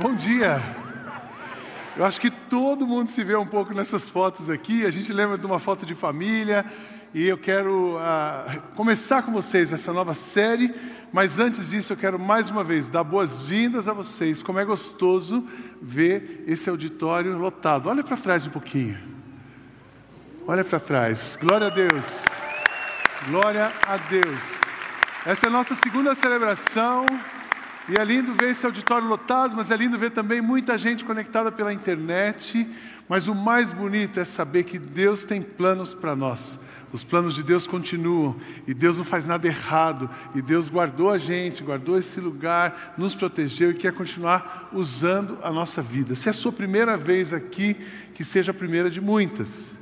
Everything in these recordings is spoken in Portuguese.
Bom dia. Eu acho que todo mundo se vê um pouco nessas fotos aqui. A gente lembra de uma foto de família e eu quero uh, começar com vocês essa nova série. Mas antes disso, eu quero mais uma vez dar boas-vindas a vocês. Como é gostoso ver esse auditório lotado. Olha para trás um pouquinho. Olha para trás. Glória a Deus. Glória a Deus. Essa é a nossa segunda celebração. E é lindo ver esse auditório lotado, mas é lindo ver também muita gente conectada pela internet. Mas o mais bonito é saber que Deus tem planos para nós. Os planos de Deus continuam e Deus não faz nada errado. E Deus guardou a gente, guardou esse lugar, nos protegeu e quer continuar usando a nossa vida. Se é a sua primeira vez aqui, que seja a primeira de muitas.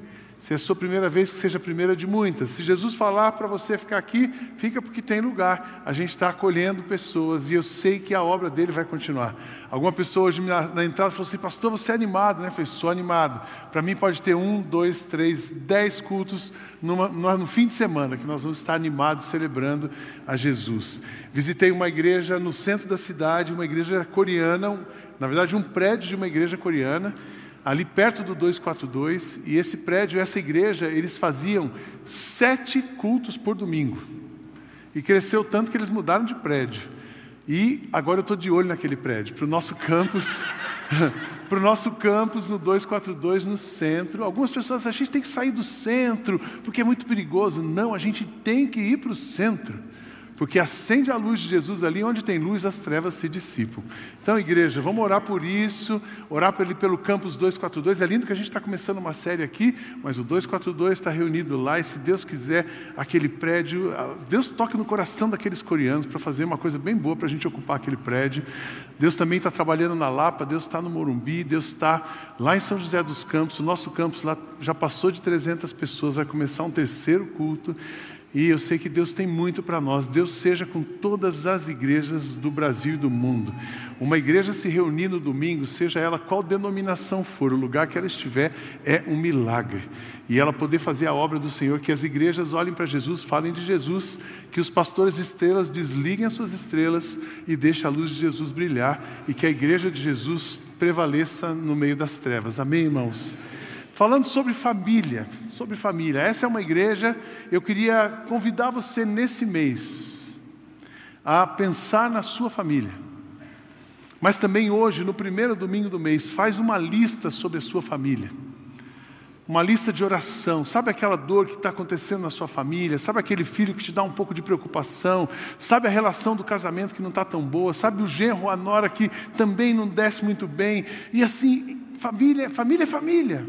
Se é a sua primeira vez, que seja a primeira de muitas. Se Jesus falar para você ficar aqui, fica porque tem lugar. A gente está acolhendo pessoas e eu sei que a obra dele vai continuar. Alguma pessoa hoje na, entrada falou assim: Pastor, você é animado, né? Eu falei: Sou animado. Para mim pode ter um, dois, três, dez cultos numa, no fim de semana que nós vamos estar animados celebrando a Jesus. Visitei uma igreja no centro da cidade, uma igreja coreana, na verdade, um prédio de uma igreja coreana ali perto do 242, e esse prédio, essa igreja, eles faziam sete cultos por domingo. E cresceu tanto que eles mudaram de prédio. E agora eu estou de olho naquele prédio, para o nosso campus, para o nosso campus no 242 no centro. Algumas pessoas acham que a gente tem que sair do centro, porque é muito perigoso. Não, a gente tem que ir para o centro porque acende a luz de Jesus ali, onde tem luz, as trevas se dissipam. Então, igreja, vamos orar por isso, orar pelo, pelo campus 242. É lindo que a gente está começando uma série aqui, mas o 242 está reunido lá, e se Deus quiser, aquele prédio, Deus toque no coração daqueles coreanos para fazer uma coisa bem boa para a gente ocupar aquele prédio. Deus também está trabalhando na Lapa, Deus está no Morumbi, Deus está lá em São José dos Campos, o nosso campus lá já passou de 300 pessoas, vai começar um terceiro culto. E eu sei que Deus tem muito para nós. Deus seja com todas as igrejas do Brasil e do mundo. Uma igreja se reunir no domingo, seja ela qual denominação for, o lugar que ela estiver, é um milagre. E ela poder fazer a obra do Senhor, que as igrejas olhem para Jesus, falem de Jesus, que os pastores estrelas desliguem as suas estrelas e deixem a luz de Jesus brilhar e que a igreja de Jesus prevaleça no meio das trevas. Amém, irmãos? Falando sobre família, sobre família. Essa é uma igreja, eu queria convidar você nesse mês a pensar na sua família. Mas também hoje, no primeiro domingo do mês, faz uma lista sobre a sua família. Uma lista de oração. Sabe aquela dor que está acontecendo na sua família? Sabe aquele filho que te dá um pouco de preocupação? Sabe a relação do casamento que não está tão boa? Sabe o genro, a nora que também não desce muito bem? E assim, família, família é família.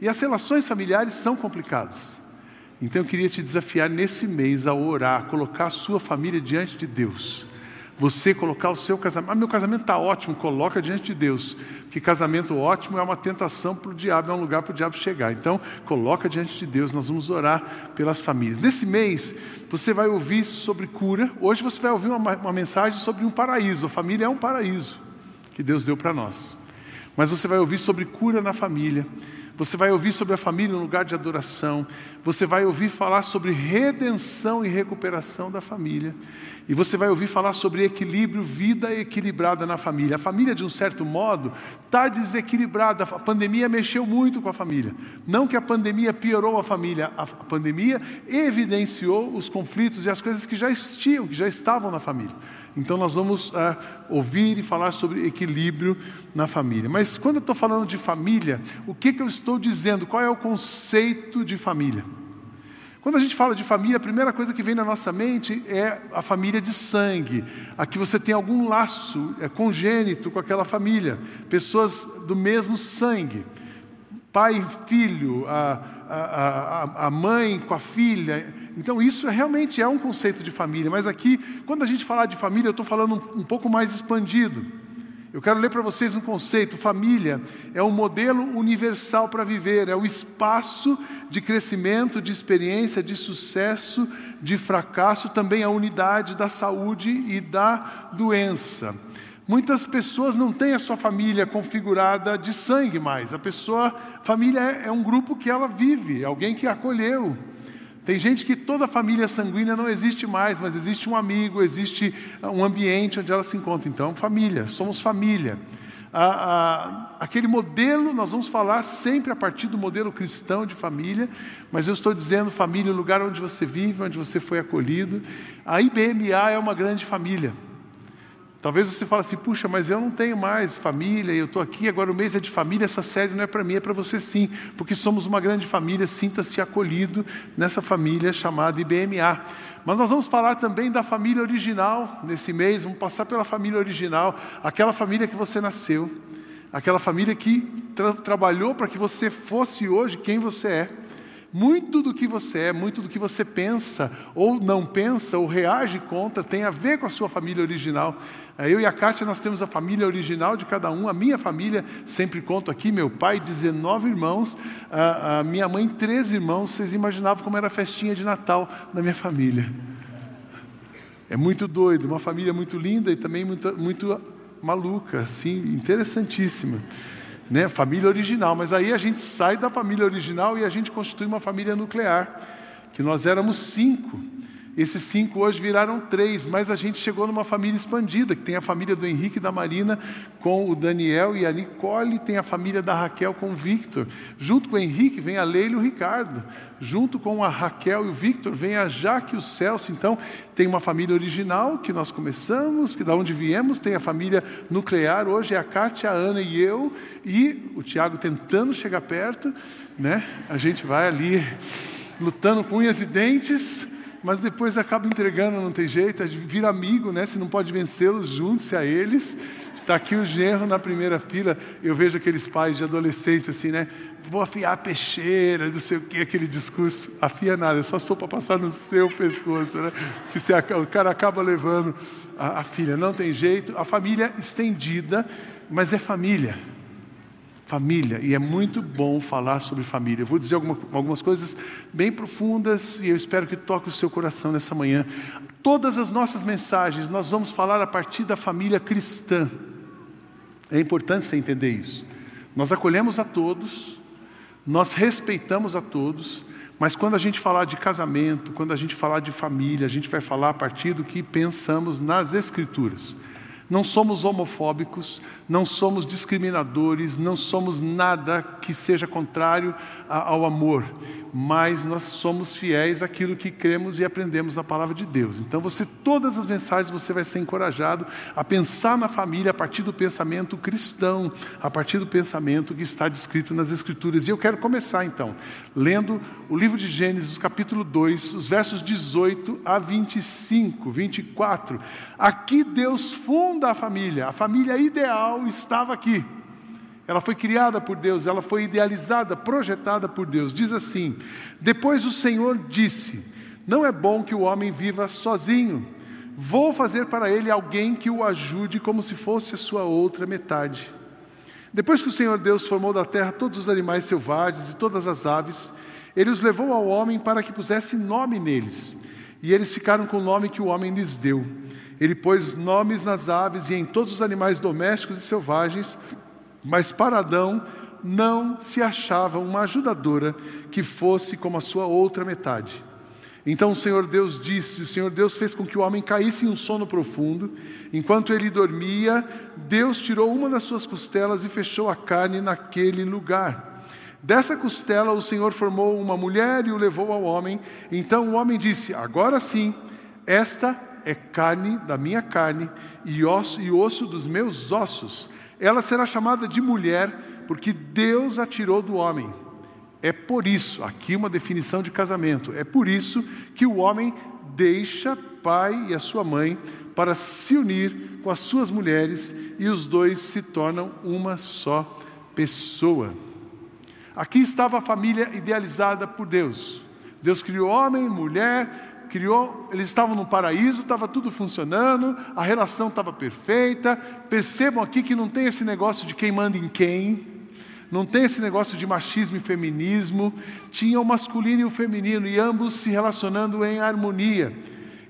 E as relações familiares são complicadas. Então eu queria te desafiar nesse mês a orar, a colocar a sua família diante de Deus. Você colocar o seu casamento, ah, meu casamento está ótimo, coloca diante de Deus, porque casamento ótimo é uma tentação para o diabo, é um lugar para o diabo chegar. Então, coloca diante de Deus, nós vamos orar pelas famílias. Nesse mês, você vai ouvir sobre cura. Hoje você vai ouvir uma, uma mensagem sobre um paraíso. A família é um paraíso que Deus deu para nós. Mas você vai ouvir sobre cura na família. Você vai ouvir sobre a família no lugar de adoração. Você vai ouvir falar sobre redenção e recuperação da família. E você vai ouvir falar sobre equilíbrio, vida equilibrada na família. A família, de um certo modo, está desequilibrada. A pandemia mexeu muito com a família. Não que a pandemia piorou a família, a pandemia evidenciou os conflitos e as coisas que já existiam, que já estavam na família. Então nós vamos uh, ouvir e falar sobre equilíbrio na família. Mas quando eu estou falando de família, o que, que eu estou dizendo? Qual é o conceito de família? Quando a gente fala de família, a primeira coisa que vem na nossa mente é a família de sangue. Aqui você tem algum laço é, congênito com aquela família, pessoas do mesmo sangue. Pai filho, a, a, a, mãe com a filha então, isso é, realmente é um conceito de família, mas aqui, quando a gente falar de família, eu estou falando um, um pouco mais expandido. Eu quero ler para vocês um conceito: família é um modelo universal para viver, é o espaço de crescimento, de experiência, de sucesso, de fracasso, também a unidade da saúde e da doença. Muitas pessoas não têm a sua família configurada de sangue mais. A pessoa, família é, é um grupo que ela vive, alguém que acolheu. Tem gente que toda a família sanguínea não existe mais, mas existe um amigo, existe um ambiente onde ela se encontra. Então, família, somos família. a, a, aquele modelo, nós vamos falar sempre a partir do modelo cristão de família, mas eu estou dizendo família, o lugar onde você vive, onde você foi acolhido. A IBMA é uma grande família. Talvez você fale assim, puxa, mas eu não tenho mais família, eu estou aqui, agora o mês é de família, essa série não é para mim, é para você sim, porque somos uma grande família, sinta-se acolhido nessa família chamada IBMA. Mas nós vamos falar também da família original nesse mês, vamos passar pela família original, aquela família que você nasceu, aquela família que tra trabalhou para que você fosse hoje quem você é. Muito do que você é, muito do que você pensa, ou não pensa, ou reage contra, tem a ver com a sua família original. É, eu e a Kátia, nós temos a família original de cada um. A minha família, sempre conto aqui, meu pai, 19 irmãos, a, a minha mãe, 13 irmãos. Vocês imaginavam como era a festinha de Natal da minha família. É muito doido, uma família muito linda e também muito, muito maluca, assim, interessantíssima né? família original. Mas aí a gente sai da família original e a gente constitui uma família nuclear, que nós éramos cinco. Esses cinco hoje viraram três, mas a gente chegou numa família expandida, que tem a família do Henrique e da Marina com o Daniel e a Nicole, tem a família da Raquel com o Victor. Junto com o Henrique vem a Leila e o Ricardo. Junto com a Raquel e o Victor vem a Jaque e o Celso. Então, tem uma família original que nós começamos, que da onde viemos, tem a família nuclear, hoje é a Kátia, a Ana e eu, e o Tiago tentando chegar perto, né? A gente vai ali lutando com unhas e dentes mas depois acaba entregando, não tem jeito, vira amigo, né? Se não pode vencê-los, junte-se a eles. Está aqui o genro na primeira fila. Eu vejo aqueles pais de adolescente assim, né? Vou afiar a peixeira, não sei o que, aquele discurso. Afia nada, é só se for para passar no seu pescoço, né? Que você, o cara acaba levando a, a filha. Não tem jeito. A família estendida, mas é família. Família, e é muito bom falar sobre família. Eu vou dizer alguma, algumas coisas bem profundas e eu espero que toque o seu coração nessa manhã. Todas as nossas mensagens nós vamos falar a partir da família cristã. É importante você entender isso. Nós acolhemos a todos, nós respeitamos a todos, mas quando a gente falar de casamento, quando a gente falar de família, a gente vai falar a partir do que pensamos nas Escrituras. Não somos homofóbicos, não somos discriminadores, não somos nada que seja contrário ao amor, mas nós somos fiéis àquilo que cremos e aprendemos na palavra de Deus. Então, você, todas as mensagens, você vai ser encorajado a pensar na família a partir do pensamento cristão, a partir do pensamento que está descrito nas Escrituras. E eu quero começar então, lendo o livro de Gênesis, capítulo 2, os versos 18 a 25, 24. Aqui Deus funda a família, a família ideal estava aqui. Ela foi criada por Deus, ela foi idealizada, projetada por Deus. Diz assim: Depois o Senhor disse: Não é bom que o homem viva sozinho. Vou fazer para ele alguém que o ajude como se fosse a sua outra metade. Depois que o Senhor Deus formou da terra todos os animais selvagens e todas as aves, ele os levou ao homem para que pusesse nome neles. E eles ficaram com o nome que o homem lhes deu. Ele pôs nomes nas aves e em todos os animais domésticos e selvagens, mas para Adão não se achava uma ajudadora que fosse como a sua outra metade. Então o Senhor Deus disse: O Senhor Deus fez com que o homem caísse em um sono profundo. Enquanto ele dormia, Deus tirou uma das suas costelas e fechou a carne naquele lugar. Dessa costela o Senhor formou uma mulher e o levou ao homem. Então o homem disse: Agora sim, esta é carne da minha carne e osso, e osso dos meus ossos. Ela será chamada de mulher, porque Deus a tirou do homem. É por isso, aqui uma definição de casamento, é por isso que o homem deixa pai e a sua mãe para se unir com as suas mulheres e os dois se tornam uma só pessoa. Aqui estava a família idealizada por Deus. Deus criou homem, mulher, criou, eles estavam no paraíso, estava tudo funcionando, a relação estava perfeita. Percebam aqui que não tem esse negócio de quem manda em quem, não tem esse negócio de machismo e feminismo, tinha o masculino e o feminino, e ambos se relacionando em harmonia.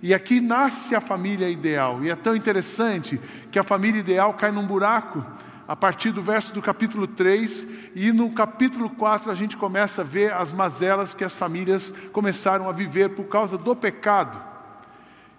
E aqui nasce a família ideal, e é tão interessante que a família ideal cai num buraco a partir do verso do capítulo 3, e no capítulo 4 a gente começa a ver as mazelas que as famílias começaram a viver por causa do pecado.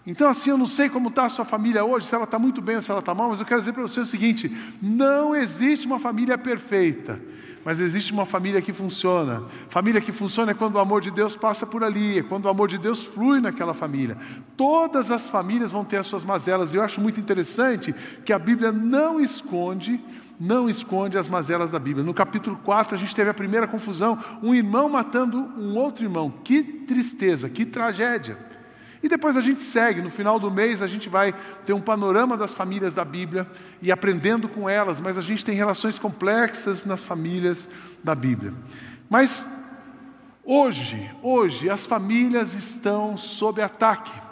Então, assim, eu não sei como está a sua família hoje, se ela está muito bem ou se ela está mal, mas eu quero dizer para você o seguinte: não existe uma família perfeita, mas existe uma família que funciona. Família que funciona é quando o amor de Deus passa por ali, é quando o amor de Deus flui naquela família. Todas as famílias vão ter as suas mazelas, e eu acho muito interessante que a Bíblia não esconde não esconde as mazelas da Bíblia. No capítulo 4, a gente teve a primeira confusão: um irmão matando um outro irmão. Que tristeza, que tragédia. E depois a gente segue, no final do mês a gente vai ter um panorama das famílias da Bíblia e aprendendo com elas, mas a gente tem relações complexas nas famílias da Bíblia. Mas hoje, hoje as famílias estão sob ataque.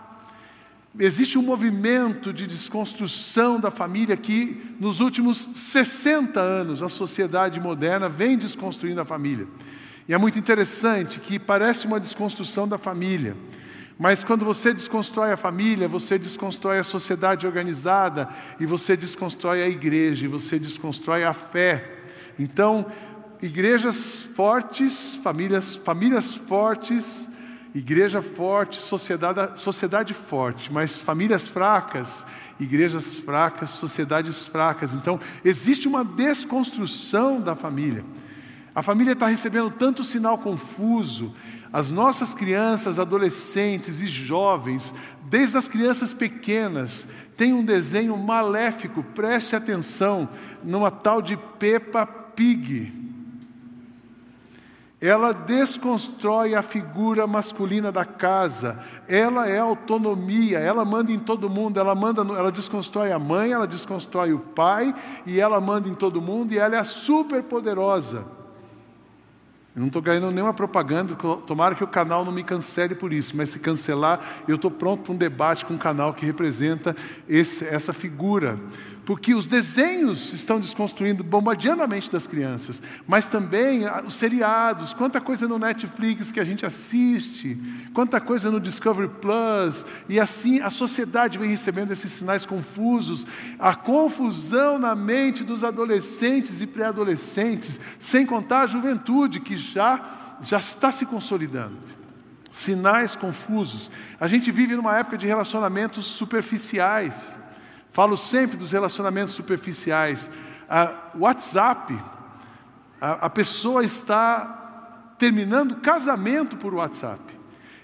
Existe um movimento de desconstrução da família que, nos últimos 60 anos, a sociedade moderna vem desconstruindo a família. E é muito interessante que parece uma desconstrução da família. Mas quando você desconstrói a família, você desconstrói a sociedade organizada, e você desconstrói a igreja, e você desconstrói a fé. Então, igrejas fortes, famílias, famílias fortes, igreja forte, sociedade, sociedade forte, mas famílias fracas, igrejas fracas, sociedades fracas. Então, existe uma desconstrução da família. A família está recebendo tanto sinal confuso. As nossas crianças, adolescentes e jovens, desde as crianças pequenas, têm um desenho maléfico, preste atenção, numa tal de Peppa Pig. Ela desconstrói a figura masculina da casa. Ela é autonomia, ela manda em todo mundo, ela manda, ela desconstrói a mãe, ela desconstrói o pai e ela manda em todo mundo e ela é super poderosa. Eu não estou ganhando nenhuma propaganda, tomara que o canal não me cancele por isso, mas se cancelar, eu estou pronto para um debate com um canal que representa esse, essa figura porque os desenhos estão desconstruindo, bombardeando a mente das crianças, mas também os seriados, quanta coisa no Netflix que a gente assiste, quanta coisa no Discovery Plus, e assim a sociedade vem recebendo esses sinais confusos, a confusão na mente dos adolescentes e pré-adolescentes, sem contar a juventude que já já está se consolidando. Sinais confusos. A gente vive numa época de relacionamentos superficiais. Falo sempre dos relacionamentos superficiais. WhatsApp, a, a pessoa está terminando casamento por WhatsApp.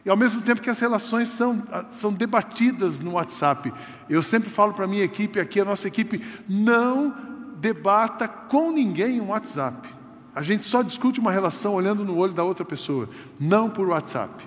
E ao mesmo tempo que as relações são, são debatidas no WhatsApp. Eu sempre falo para a minha equipe aqui, a nossa equipe, não debata com ninguém em WhatsApp. A gente só discute uma relação olhando no olho da outra pessoa, não por WhatsApp.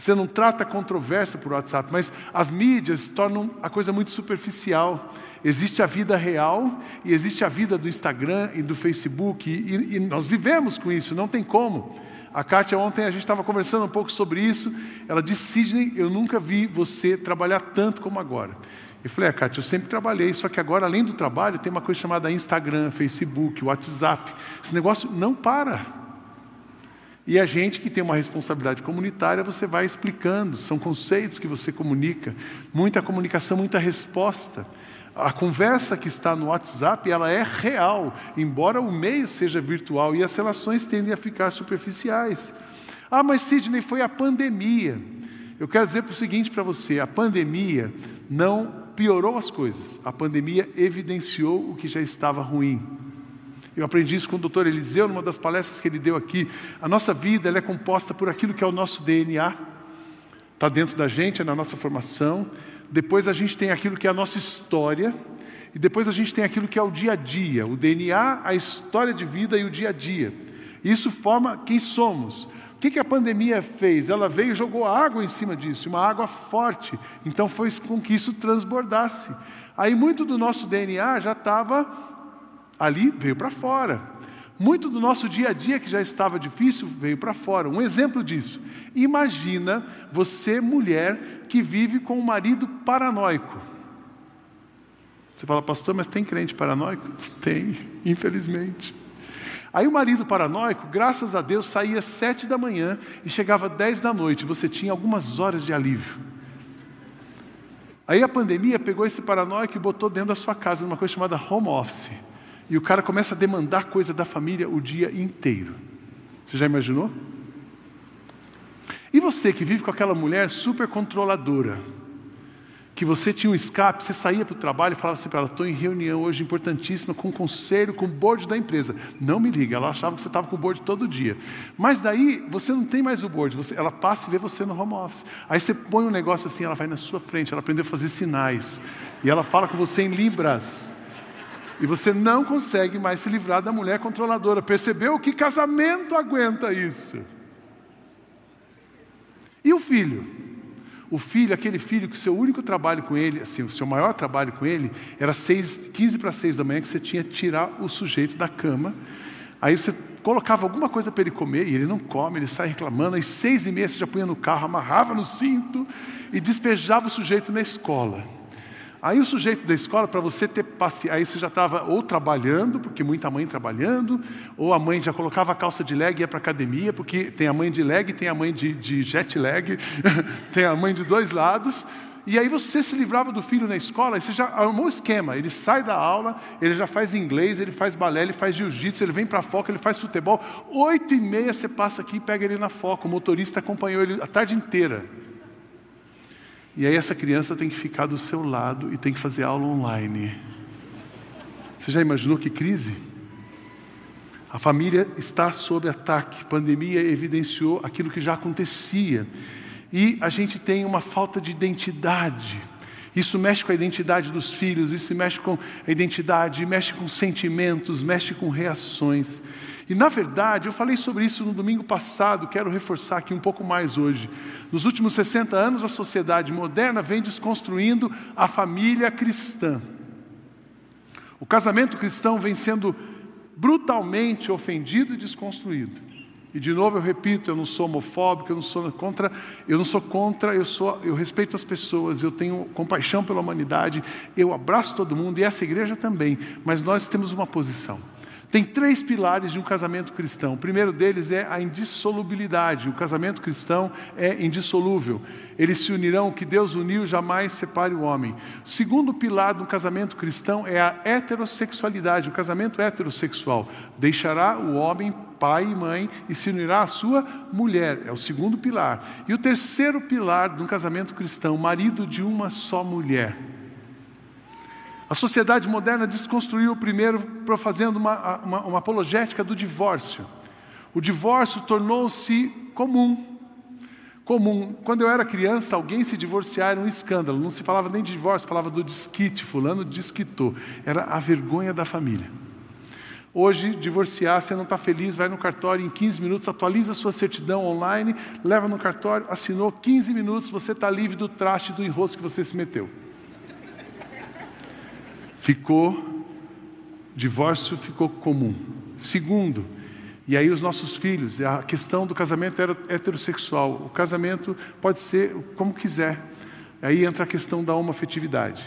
Você não trata controvérsia por WhatsApp, mas as mídias tornam a coisa muito superficial. Existe a vida real e existe a vida do Instagram e do Facebook, e, e nós vivemos com isso, não tem como. A Kátia, ontem a gente estava conversando um pouco sobre isso. Ela disse: Sidney, eu nunca vi você trabalhar tanto como agora. Eu falei: ah, Kátia, eu sempre trabalhei, só que agora, além do trabalho, tem uma coisa chamada Instagram, Facebook, WhatsApp. Esse negócio não para. E a gente que tem uma responsabilidade comunitária, você vai explicando, são conceitos que você comunica, muita comunicação, muita resposta. A conversa que está no WhatsApp, ela é real, embora o meio seja virtual e as relações tendem a ficar superficiais. Ah, mas Sidney, foi a pandemia. Eu quero dizer o seguinte para você: a pandemia não piorou as coisas, a pandemia evidenciou o que já estava ruim. Eu aprendi isso com o doutor Eliseu, numa das palestras que ele deu aqui. A nossa vida é composta por aquilo que é o nosso DNA, está dentro da gente, é na nossa formação. Depois a gente tem aquilo que é a nossa história, e depois a gente tem aquilo que é o dia a dia, o DNA, a história de vida e o dia a dia. Isso forma quem somos. O que, que a pandemia fez? Ela veio e jogou água em cima disso, uma água forte. Então foi com que isso transbordasse. Aí muito do nosso DNA já estava ali veio para fora. Muito do nosso dia a dia que já estava difícil veio para fora. Um exemplo disso. Imagina você, mulher, que vive com um marido paranoico. Você fala, pastor, mas tem crente paranoico? Tem, infelizmente. Aí o marido paranoico, graças a Deus, saía sete da manhã e chegava dez da noite. Você tinha algumas horas de alívio. Aí a pandemia pegou esse paranoico e botou dentro da sua casa, numa coisa chamada home office. E o cara começa a demandar coisa da família o dia inteiro. Você já imaginou? E você que vive com aquela mulher super controladora, que você tinha um escape, você saía para o trabalho e falava assim para ela: estou em reunião hoje importantíssima com o conselho, com o board da empresa. Não me liga, ela achava que você estava com o board todo dia. Mas daí você não tem mais o board, você, ela passa e vê você no home office. Aí você põe um negócio assim, ela vai na sua frente, ela aprendeu a fazer sinais. E ela fala com você em libras. E você não consegue mais se livrar da mulher controladora. Percebeu que casamento aguenta isso? E o filho? O filho, aquele filho que o seu único trabalho com ele, assim, o seu maior trabalho com ele, era seis, 15 para 6 da manhã que você tinha que tirar o sujeito da cama. Aí você colocava alguma coisa para ele comer e ele não come, ele sai reclamando. Aí seis e meia você já punha no carro, amarrava no cinto e despejava o sujeito na escola. Aí o sujeito da escola, para você ter paciência, aí você já estava ou trabalhando, porque muita mãe trabalhando, ou a mãe já colocava a calça de leg e ia para academia, porque tem a mãe de leg, tem a mãe de, de jet lag, tem a mãe de dois lados. E aí você se livrava do filho na escola, e você já armou o esquema. Ele sai da aula, ele já faz inglês, ele faz balé, ele faz jiu-jitsu, ele vem para a foca, ele faz futebol. Oito e meia você passa aqui e pega ele na foca. O motorista acompanhou ele a tarde inteira. E aí essa criança tem que ficar do seu lado e tem que fazer aula online. Você já imaginou que crise? A família está sob ataque. Pandemia evidenciou aquilo que já acontecia. E a gente tem uma falta de identidade. Isso mexe com a identidade dos filhos, isso mexe com a identidade, mexe com sentimentos, mexe com reações. E na verdade, eu falei sobre isso no domingo passado, quero reforçar aqui um pouco mais hoje. Nos últimos 60 anos, a sociedade moderna vem desconstruindo a família cristã. O casamento cristão vem sendo brutalmente ofendido e desconstruído. E de novo eu repito, eu não sou homofóbico, eu não sou contra, eu não sou contra, eu sou, eu respeito as pessoas, eu tenho compaixão pela humanidade, eu abraço todo mundo e essa igreja também, mas nós temos uma posição. Tem três pilares de um casamento cristão. O primeiro deles é a indissolubilidade. O casamento cristão é indissolúvel. Eles se unirão, o que Deus uniu jamais separe o homem. O segundo pilar do casamento cristão é a heterossexualidade, o casamento heterossexual. Deixará o homem pai e mãe e se unirá à sua mulher. É o segundo pilar. E o terceiro pilar de um casamento cristão, marido de uma só mulher. A sociedade moderna desconstruiu primeiro fazendo uma, uma, uma apologética do divórcio. O divórcio tornou-se comum. Comum. Quando eu era criança, alguém se divorciar era um escândalo. Não se falava nem de divórcio, falava do desquite. Fulano desquitou. Era a vergonha da família. Hoje, divorciar, você não está feliz, vai no cartório em 15 minutos, atualiza sua certidão online, leva no cartório, assinou 15 minutos, você está livre do traste do enrosco que você se meteu ficou, divórcio ficou comum. Segundo, e aí os nossos filhos, a questão do casamento heterossexual. O casamento pode ser como quiser. Aí entra a questão da homoafetividade.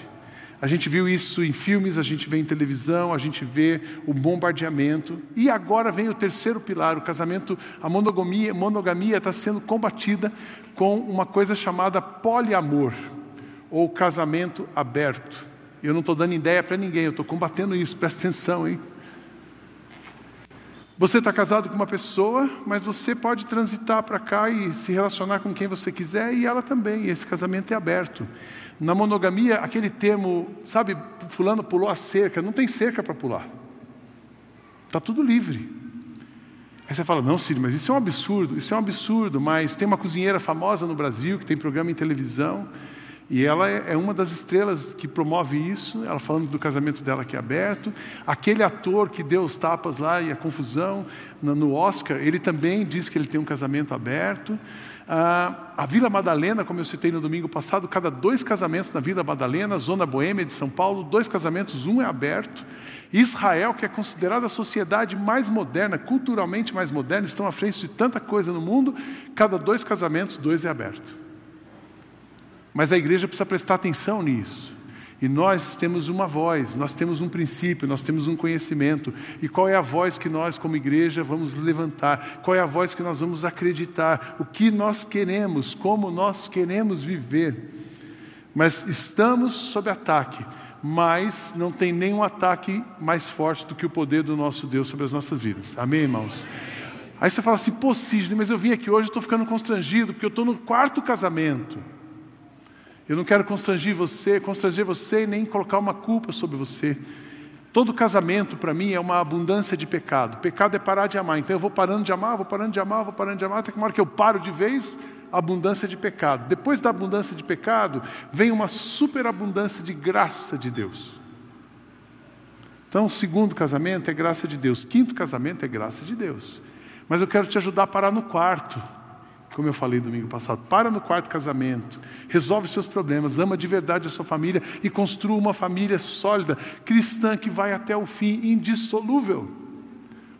A gente viu isso em filmes, a gente vê em televisão, a gente vê o bombardeamento. E agora vem o terceiro pilar, o casamento, a monogamia, monogamia está sendo combatida com uma coisa chamada poliamor, ou casamento aberto. Eu não estou dando ideia para ninguém, eu estou combatendo isso, presta atenção, hein? Você está casado com uma pessoa, mas você pode transitar para cá e se relacionar com quem você quiser e ela também, esse casamento é aberto. Na monogamia, aquele termo, sabe, fulano pulou a cerca, não tem cerca para pular. Está tudo livre. Aí você fala, não, Ciro, mas isso é um absurdo, isso é um absurdo, mas tem uma cozinheira famosa no Brasil que tem programa em televisão, e ela é, é uma das estrelas que promove isso, ela falando do casamento dela que é aberto. Aquele ator que deu os tapas lá e a confusão no Oscar, ele também diz que ele tem um casamento aberto. Ah, a Vila Madalena, como eu citei no domingo passado, cada dois casamentos na Vila Madalena, Zona Boêmia de São Paulo, dois casamentos, um é aberto. Israel, que é considerada a sociedade mais moderna, culturalmente mais moderna, estão à frente de tanta coisa no mundo, cada dois casamentos, dois é aberto. Mas a igreja precisa prestar atenção nisso. E nós temos uma voz, nós temos um princípio, nós temos um conhecimento. E qual é a voz que nós, como igreja, vamos levantar? Qual é a voz que nós vamos acreditar? O que nós queremos, como nós queremos viver? Mas estamos sob ataque, mas não tem nenhum ataque mais forte do que o poder do nosso Deus sobre as nossas vidas. Amém, irmãos? Aí você fala assim, pô, Sidney, mas eu vim aqui hoje, estou ficando constrangido, porque eu estou no quarto casamento. Eu não quero constranger você, constranger você e nem colocar uma culpa sobre você. Todo casamento para mim é uma abundância de pecado. Pecado é parar de amar. Então eu vou parando de amar, vou parando de amar, vou parando de amar, até que uma hora que eu paro de vez, abundância de pecado. Depois da abundância de pecado, vem uma superabundância de graça de Deus. Então, segundo casamento é graça de Deus, quinto casamento é graça de Deus. Mas eu quero te ajudar a parar no quarto. Como eu falei domingo passado, para no quarto casamento, resolve seus problemas, ama de verdade a sua família e construa uma família sólida, cristã que vai até o fim, indissolúvel.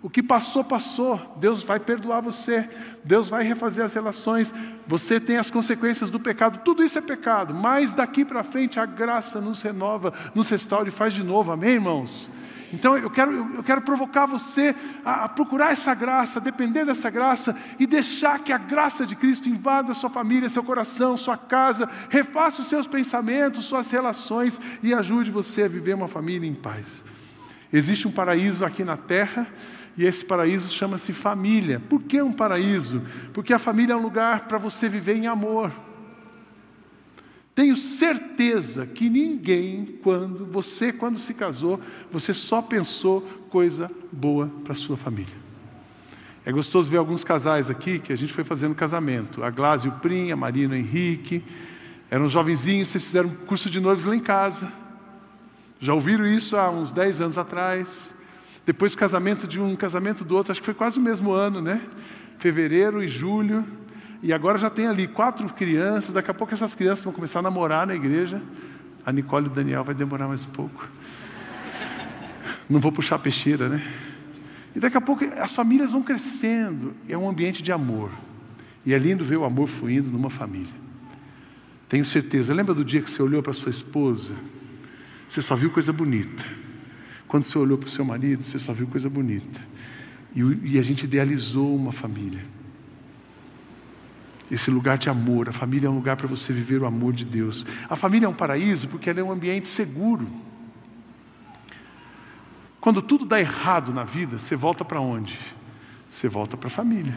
O que passou, passou. Deus vai perdoar você. Deus vai refazer as relações. Você tem as consequências do pecado. Tudo isso é pecado. Mas daqui para frente a graça nos renova, nos restaura e faz de novo. Amém, irmãos? Então eu quero, eu quero provocar você a, a, procurar essa graça, depender dessa graça e deixar que a graça de Cristo invada sua família, seu coração, sua casa, refaça os seus pensamentos, suas relações e ajude você a viver uma família em paz. Existe um paraíso aqui na terra e esse paraíso chama-se família. Por que um paraíso? Porque a família é um lugar para você viver em amor. Tenho certeza que ninguém, quando você, quando se casou, você só pensou coisa boa para sua família. É gostoso ver alguns casais aqui que a gente foi fazendo casamento. A Glásio e o Prim, a Marina e o Henrique. Eram jovenzinhos, vocês fizeram curso de noivos lá em casa. Já ouviram isso há uns 10 anos atrás. Depois casamento de um, casamento do outro, acho que foi quase o mesmo ano, né? Fevereiro e julho. E agora já tem ali quatro crianças, daqui a pouco essas crianças vão começar a namorar na igreja. A Nicole e o Daniel vai demorar mais um pouco. Não vou puxar a peixeira, né? E daqui a pouco as famílias vão crescendo. É um ambiente de amor. E é lindo ver o amor fluindo numa família. Tenho certeza. Lembra do dia que você olhou para sua esposa? Você só viu coisa bonita. Quando você olhou para o seu marido, você só viu coisa bonita. E, e a gente idealizou uma família esse lugar de amor. A família é um lugar para você viver o amor de Deus. A família é um paraíso porque ela é um ambiente seguro. Quando tudo dá errado na vida, você volta para onde? Você volta para a família.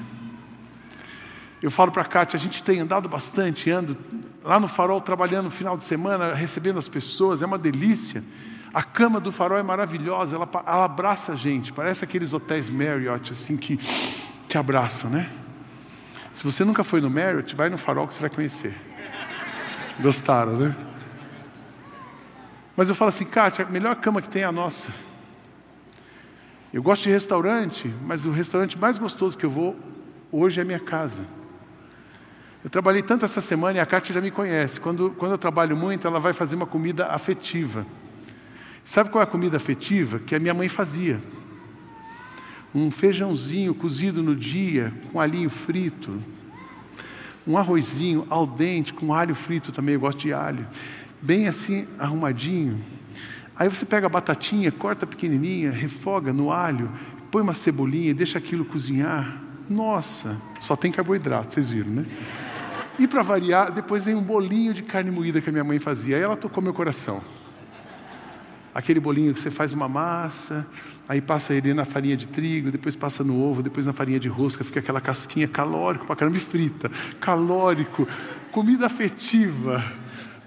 Eu falo para a Kátia, a gente tem andado bastante, ando lá no farol trabalhando no final de semana, recebendo as pessoas, é uma delícia. A cama do farol é maravilhosa, ela, ela abraça a gente, parece aqueles hotéis Marriott assim que te abraçam, né? Se você nunca foi no Marriott, vai no Farol que você vai conhecer. Gostaram, né? Mas eu falo assim, Kátia, a melhor cama que tem é a nossa. Eu gosto de restaurante, mas o restaurante mais gostoso que eu vou hoje é a minha casa. Eu trabalhei tanto essa semana e a Kátia já me conhece. Quando, quando eu trabalho muito, ela vai fazer uma comida afetiva. Sabe qual é a comida afetiva? Que a minha mãe fazia um feijãozinho cozido no dia com alhinho frito, um arrozinho al dente com alho frito também, eu gosto de alho, bem assim arrumadinho. Aí você pega a batatinha, corta pequenininha, refoga no alho, põe uma cebolinha e deixa aquilo cozinhar. Nossa, só tem carboidrato, vocês viram, né? E para variar, depois vem um bolinho de carne moída que a minha mãe fazia. Aí ela tocou meu coração. Aquele bolinho que você faz uma massa, Aí passa ele na farinha de trigo, depois passa no ovo, depois na farinha de rosca, fica aquela casquinha calórico para caramba e frita. Calórico, comida afetiva,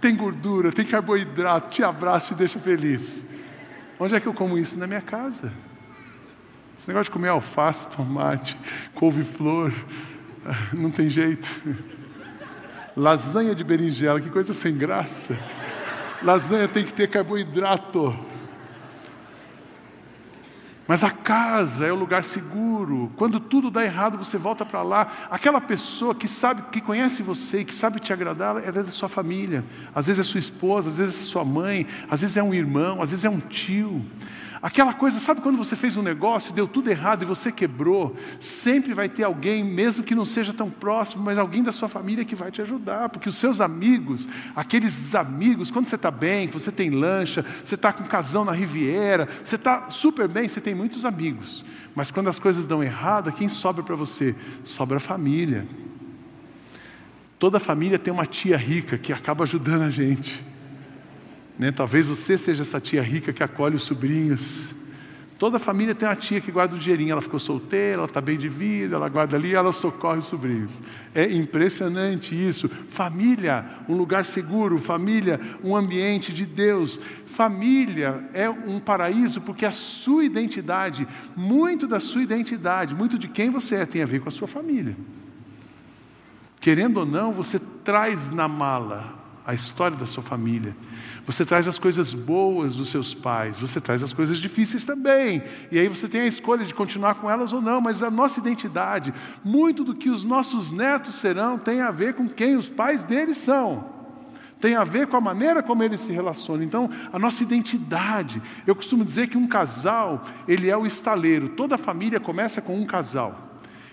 tem gordura, tem carboidrato, te abraço e te deixa feliz. Onde é que eu como isso? Na minha casa. Esse negócio de comer alface, tomate, couve-flor, não tem jeito. Lasanha de berinjela, que coisa sem graça. Lasanha tem que ter carboidrato. Mas a casa é o lugar seguro. Quando tudo dá errado, você volta para lá. Aquela pessoa que sabe, que conhece você, que sabe te agradar, ela é da sua família. Às vezes é sua esposa, às vezes é sua mãe, às vezes é um irmão, às vezes é um tio. Aquela coisa, sabe quando você fez um negócio, deu tudo errado e você quebrou? Sempre vai ter alguém, mesmo que não seja tão próximo, mas alguém da sua família que vai te ajudar, porque os seus amigos, aqueles amigos, quando você está bem, você tem lancha, você está com casão na Riviera, você está super bem, você tem muitos amigos. Mas quando as coisas dão errado, quem sobra para você? Sobra a família. Toda família tem uma tia rica que acaba ajudando a gente. Né? Talvez você seja essa tia rica que acolhe os sobrinhos. Toda família tem uma tia que guarda o dinheirinho, ela ficou solteira, ela está bem de vida, ela guarda ali, ela socorre os sobrinhos. É impressionante isso. Família, um lugar seguro, família, um ambiente de Deus. Família é um paraíso porque a sua identidade, muito da sua identidade, muito de quem você é, tem a ver com a sua família. Querendo ou não, você traz na mala a história da sua família. Você traz as coisas boas dos seus pais, você traz as coisas difíceis também. E aí você tem a escolha de continuar com elas ou não, mas a nossa identidade, muito do que os nossos netos serão, tem a ver com quem os pais deles são. Tem a ver com a maneira como eles se relacionam. Então, a nossa identidade. Eu costumo dizer que um casal, ele é o estaleiro. Toda família começa com um casal.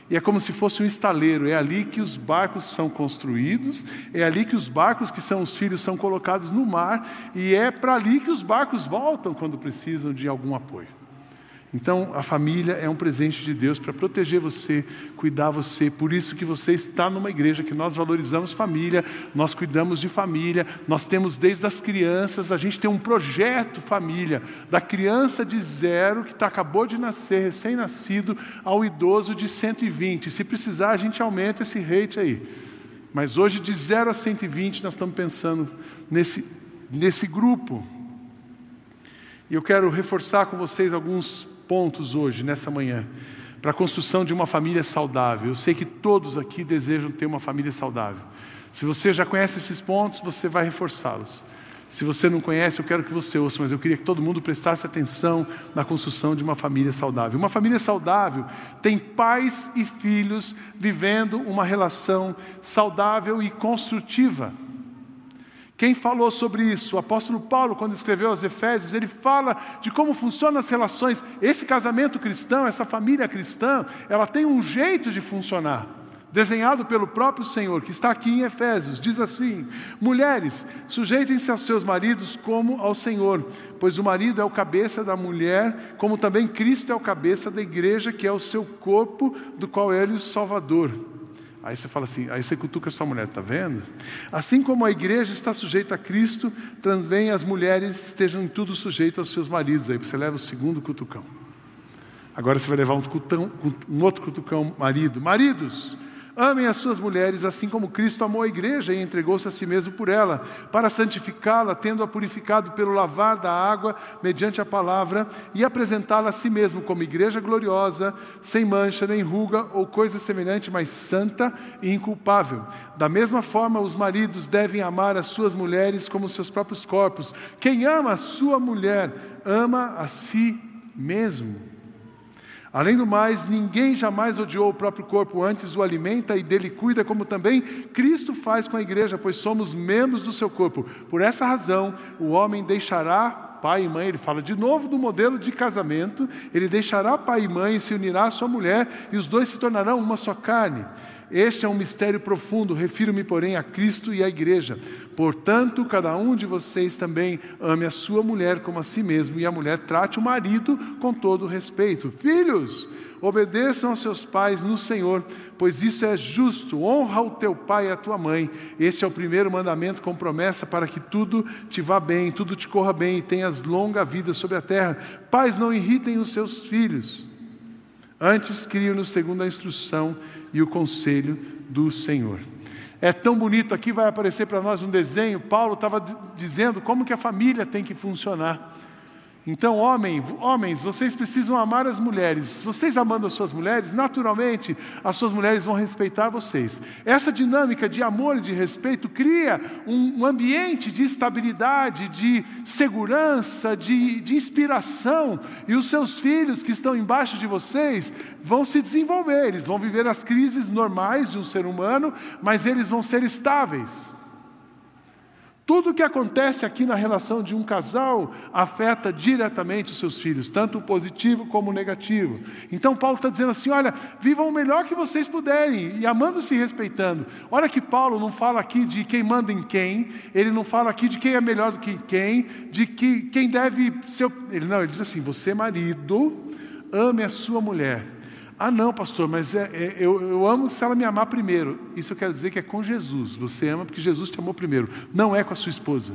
E é como se fosse um estaleiro, é ali que os barcos são construídos, é ali que os barcos que são os filhos são colocados no mar, e é para ali que os barcos voltam quando precisam de algum apoio. Então, a família é um presente de Deus para proteger você, cuidar você. Por isso que você está numa igreja que nós valorizamos família, nós cuidamos de família, nós temos desde as crianças, a gente tem um projeto família, da criança de zero que tá, acabou de nascer, recém-nascido, ao idoso de 120. Se precisar, a gente aumenta esse rate aí. Mas hoje, de zero a 120, nós estamos pensando nesse, nesse grupo. E eu quero reforçar com vocês alguns pontos hoje, nessa manhã, para a construção de uma família saudável. Eu sei que todos aqui desejam ter uma família saudável. Se você já conhece esses pontos, você vai reforçá-los. Se você não conhece, eu quero que você ouça, mas eu queria que todo mundo prestasse atenção na construção de uma família saudável. Uma família saudável tem pais e filhos vivendo uma relação saudável e construtiva. Quem falou sobre isso? O apóstolo Paulo, quando escreveu aos Efésios, ele fala de como funcionam as relações. Esse casamento cristão, essa família cristã, ela tem um jeito de funcionar, desenhado pelo próprio Senhor, que está aqui em Efésios. Diz assim: Mulheres, sujeitem-se aos seus maridos como ao Senhor, pois o marido é o cabeça da mulher, como também Cristo é o cabeça da igreja, que é o seu corpo, do qual ele é o Salvador. Aí você fala assim, aí você cutuca sua mulher, está vendo? Assim como a igreja está sujeita a Cristo, também as mulheres estejam em tudo sujeitas aos seus maridos. Aí você leva o segundo cutucão. Agora você vai levar um, cutão, um outro cutucão, marido. Maridos, Amem as suas mulheres, assim como Cristo amou a igreja e entregou-se a si mesmo por ela, para santificá-la, tendo-a purificado pelo lavar da água, mediante a palavra, e apresentá-la a si mesmo como igreja gloriosa, sem mancha, nem ruga ou coisa semelhante, mas santa e inculpável. Da mesma forma, os maridos devem amar as suas mulheres como seus próprios corpos. Quem ama a sua mulher, ama a si mesmo. Além do mais, ninguém jamais odiou o próprio corpo, antes o alimenta e dele cuida, como também Cristo faz com a igreja, pois somos membros do seu corpo. Por essa razão, o homem deixará pai e mãe, ele fala de novo do modelo de casamento, ele deixará pai e mãe e se unirá à sua mulher, e os dois se tornarão uma só carne. Este é um mistério profundo, refiro-me, porém, a Cristo e à igreja. Portanto, cada um de vocês também ame a sua mulher como a si mesmo, e a mulher trate o marido com todo respeito. Filhos, obedeçam aos seus pais no Senhor, pois isso é justo. Honra o teu pai e a tua mãe. Este é o primeiro mandamento com promessa para que tudo te vá bem, tudo te corra bem e tenhas longa vida sobre a terra. Pais, não irritem os seus filhos. Antes, criam-nos segundo a instrução e o conselho do Senhor. É tão bonito, aqui vai aparecer para nós um desenho. Paulo estava dizendo como que a família tem que funcionar. Então, homem, homens, vocês precisam amar as mulheres. Vocês amando as suas mulheres, naturalmente, as suas mulheres vão respeitar vocês. Essa dinâmica de amor e de respeito cria um, ambiente de estabilidade, de segurança, de, de inspiração. E os seus filhos que estão embaixo de vocês vão se desenvolver, eles vão viver as crises normais de um ser humano, mas eles vão ser estáveis. Tudo o que acontece aqui na relação de um casal afeta diretamente os seus filhos, tanto o positivo como o negativo. Então, Paulo está dizendo assim: olha, vivam o melhor que vocês puderem, e amando-se e respeitando. Olha que Paulo não fala aqui de quem manda em quem, ele não fala aqui de quem é melhor do que quem, de que, quem deve ser. Ele, não, ele diz assim: você, marido, ame a sua mulher ah, não, pastor, mas é, é, eu, eu amo se ela me amar primeiro. Isso eu quero dizer que é com Jesus. Você ama porque Jesus te amou primeiro. Não é com a sua esposa.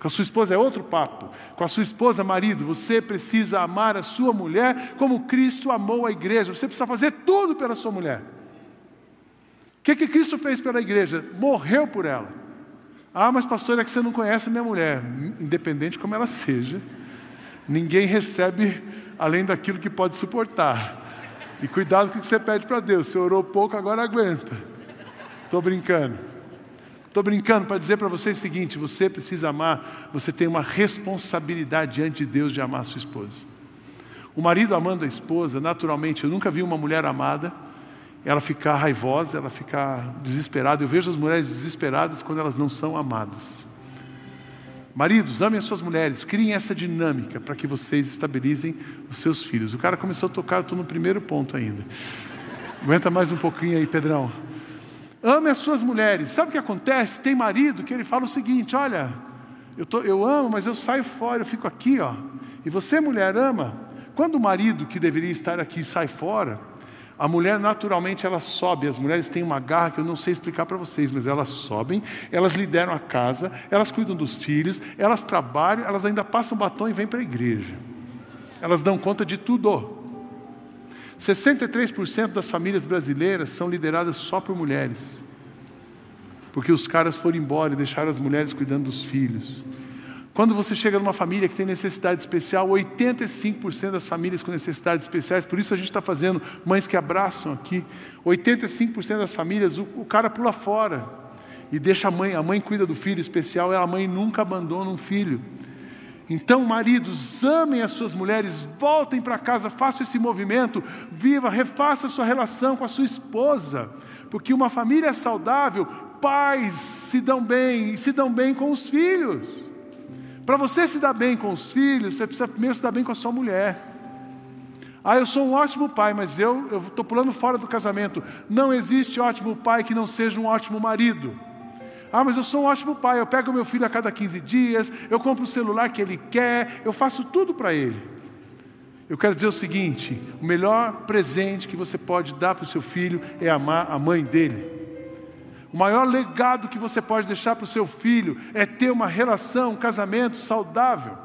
Com a sua esposa é outro papo. Com a sua esposa, marido, você precisa amar a sua mulher como Cristo amou a igreja. Você precisa fazer tudo pela sua mulher. O que, que Cristo fez pela igreja? Morreu por ela. Ah, mas pastor, é que você não conhece minha mulher. Independente como ela seja, ninguém recebe além daquilo que pode suportar. E cuidado com o que você pede para Deus. Você orou pouco, agora aguenta. Estou brincando. Estou brincando para dizer para vocês o seguinte: você precisa amar, você tem uma responsabilidade diante de Deus de amar a sua esposa. O marido amando a esposa, naturalmente, eu nunca vi uma mulher amada, ela ficar raivosa, ela ficar desesperada. Eu vejo as mulheres desesperadas quando elas não são amadas. Maridos, amem as suas mulheres, criem essa dinâmica para que vocês estabilizem os seus filhos. O cara começou a tocar, eu estou no primeiro ponto ainda. Aguenta mais um pouquinho aí, Pedrão. Ame as suas mulheres. Sabe o que acontece? Tem marido que ele fala o seguinte: olha, eu, tô, eu amo, mas eu saio fora, eu fico aqui, ó. E você, mulher, ama. Quando o marido que deveria estar aqui sai fora, a mulher naturalmente ela sobe. As mulheres têm uma garra que eu não sei explicar para vocês, mas elas sobem, elas lideram a casa, elas cuidam dos filhos, elas trabalham, elas ainda passam batom e vêm para a igreja. Elas dão conta de tudo. 63% das famílias brasileiras são lideradas só por mulheres. Porque os caras foram embora e deixaram as mulheres cuidando dos filhos. Quando você chega numa família que tem necessidade especial, 85% das famílias com necessidades especiais, por isso a gente está fazendo mães que abraçam aqui. 85% das famílias, o, o cara pula fora e deixa a mãe, a mãe cuida do filho especial, a mãe nunca abandona um filho. Então, maridos, amem as suas mulheres, voltem para casa, façam esse movimento, viva, refaça a sua relação com a sua esposa, porque uma família saudável, pais se dão bem e se dão bem com os filhos. Para você se dar bem com os filhos, você precisa primeiro se dar bem com a sua mulher. Ah, eu sou um ótimo pai, mas eu estou pulando fora do casamento. Não existe ótimo pai que não seja um ótimo marido. Ah, mas eu sou um ótimo pai, eu pego meu filho a cada 15 dias, eu compro o celular que ele quer, eu faço tudo para ele. Eu quero dizer o seguinte: o melhor presente que você pode dar para o seu filho é amar a mãe dele. O maior legado que você pode deixar para o seu filho é ter uma relação, um casamento saudável.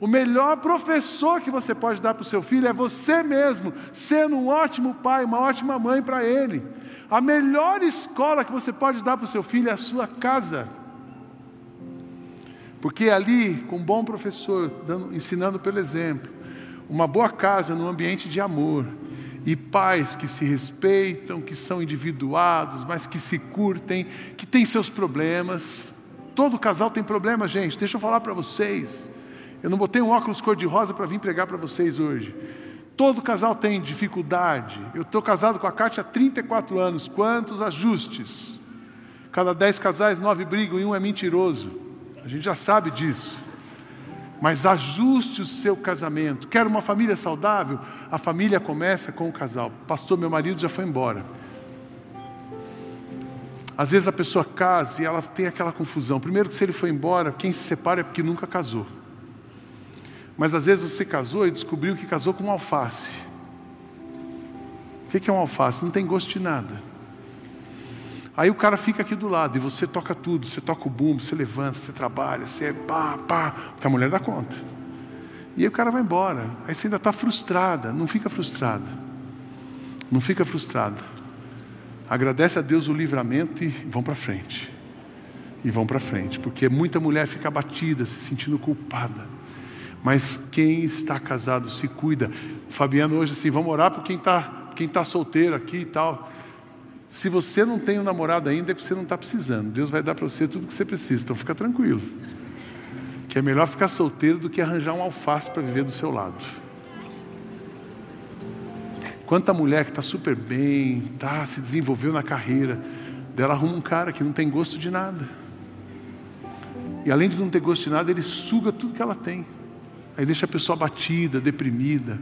O melhor professor que você pode dar para o seu filho é você mesmo, sendo um ótimo pai, uma ótima mãe para ele. A melhor escola que você pode dar para o seu filho é a sua casa. Porque ali, com um bom professor, dando, ensinando pelo exemplo, uma boa casa num ambiente de amor, e pais que se respeitam, que são individuados, mas que se curtem, que têm seus problemas. Todo casal tem problema, gente. Deixa eu falar para vocês. Eu não botei um óculos cor-de-rosa para vir pregar para vocês hoje. Todo casal tem dificuldade. Eu estou casado com a Kátia há 34 anos. Quantos ajustes? Cada dez casais, nove brigam e um é mentiroso. A gente já sabe disso. Mas ajuste o seu casamento. Quer uma família saudável? A família começa com o casal. Pastor, meu marido já foi embora. Às vezes a pessoa casa e ela tem aquela confusão. Primeiro que se ele foi embora, quem se separa é porque nunca casou. Mas às vezes você casou e descobriu que casou com um alface. O que é um alface? Não tem gosto de nada. Aí o cara fica aqui do lado e você toca tudo, você toca o bumbo, você levanta, você trabalha, você é pá, pá, porque a mulher dá conta. E aí o cara vai embora. Aí você ainda está frustrada, não fica frustrada. Não fica frustrada. Agradece a Deus o livramento e vão para frente. E vão para frente, porque muita mulher fica abatida, se sentindo culpada. Mas quem está casado se cuida. Fabiano hoje assim, vamos orar por quem está quem tá solteiro aqui e tal. Se você não tem um namorado ainda, é porque você não está precisando. Deus vai dar para você tudo que você precisa, então fica tranquilo. Que é melhor ficar solteiro do que arranjar um alface para viver do seu lado. Quanta mulher que está super bem, tá, se desenvolveu na carreira, dela arruma um cara que não tem gosto de nada. E além de não ter gosto de nada, ele suga tudo que ela tem. Aí deixa a pessoa abatida, deprimida.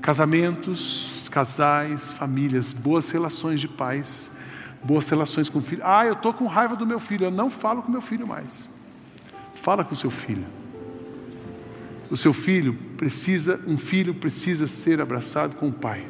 Casamentos, casais, famílias, boas relações de pais, boas relações com o filho. Ah, eu estou com raiva do meu filho, eu não falo com meu filho mais. Fala com o seu filho. O seu filho precisa, um filho precisa ser abraçado com o pai.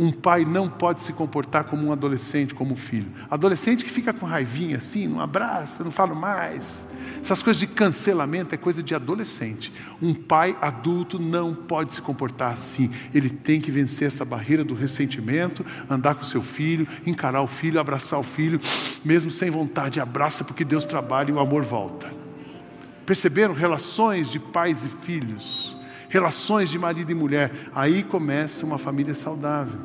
Um pai não pode se comportar como um adolescente, como um filho. Adolescente que fica com raivinha assim, não abraça, não fala mais. Essas coisas de cancelamento é coisa de adolescente. Um pai adulto não pode se comportar assim. Ele tem que vencer essa barreira do ressentimento, andar com seu filho, encarar o filho, abraçar o filho, mesmo sem vontade, abraça porque Deus trabalha e o amor volta. Perceberam relações de pais e filhos? Relações de marido e mulher. Aí começa uma família saudável.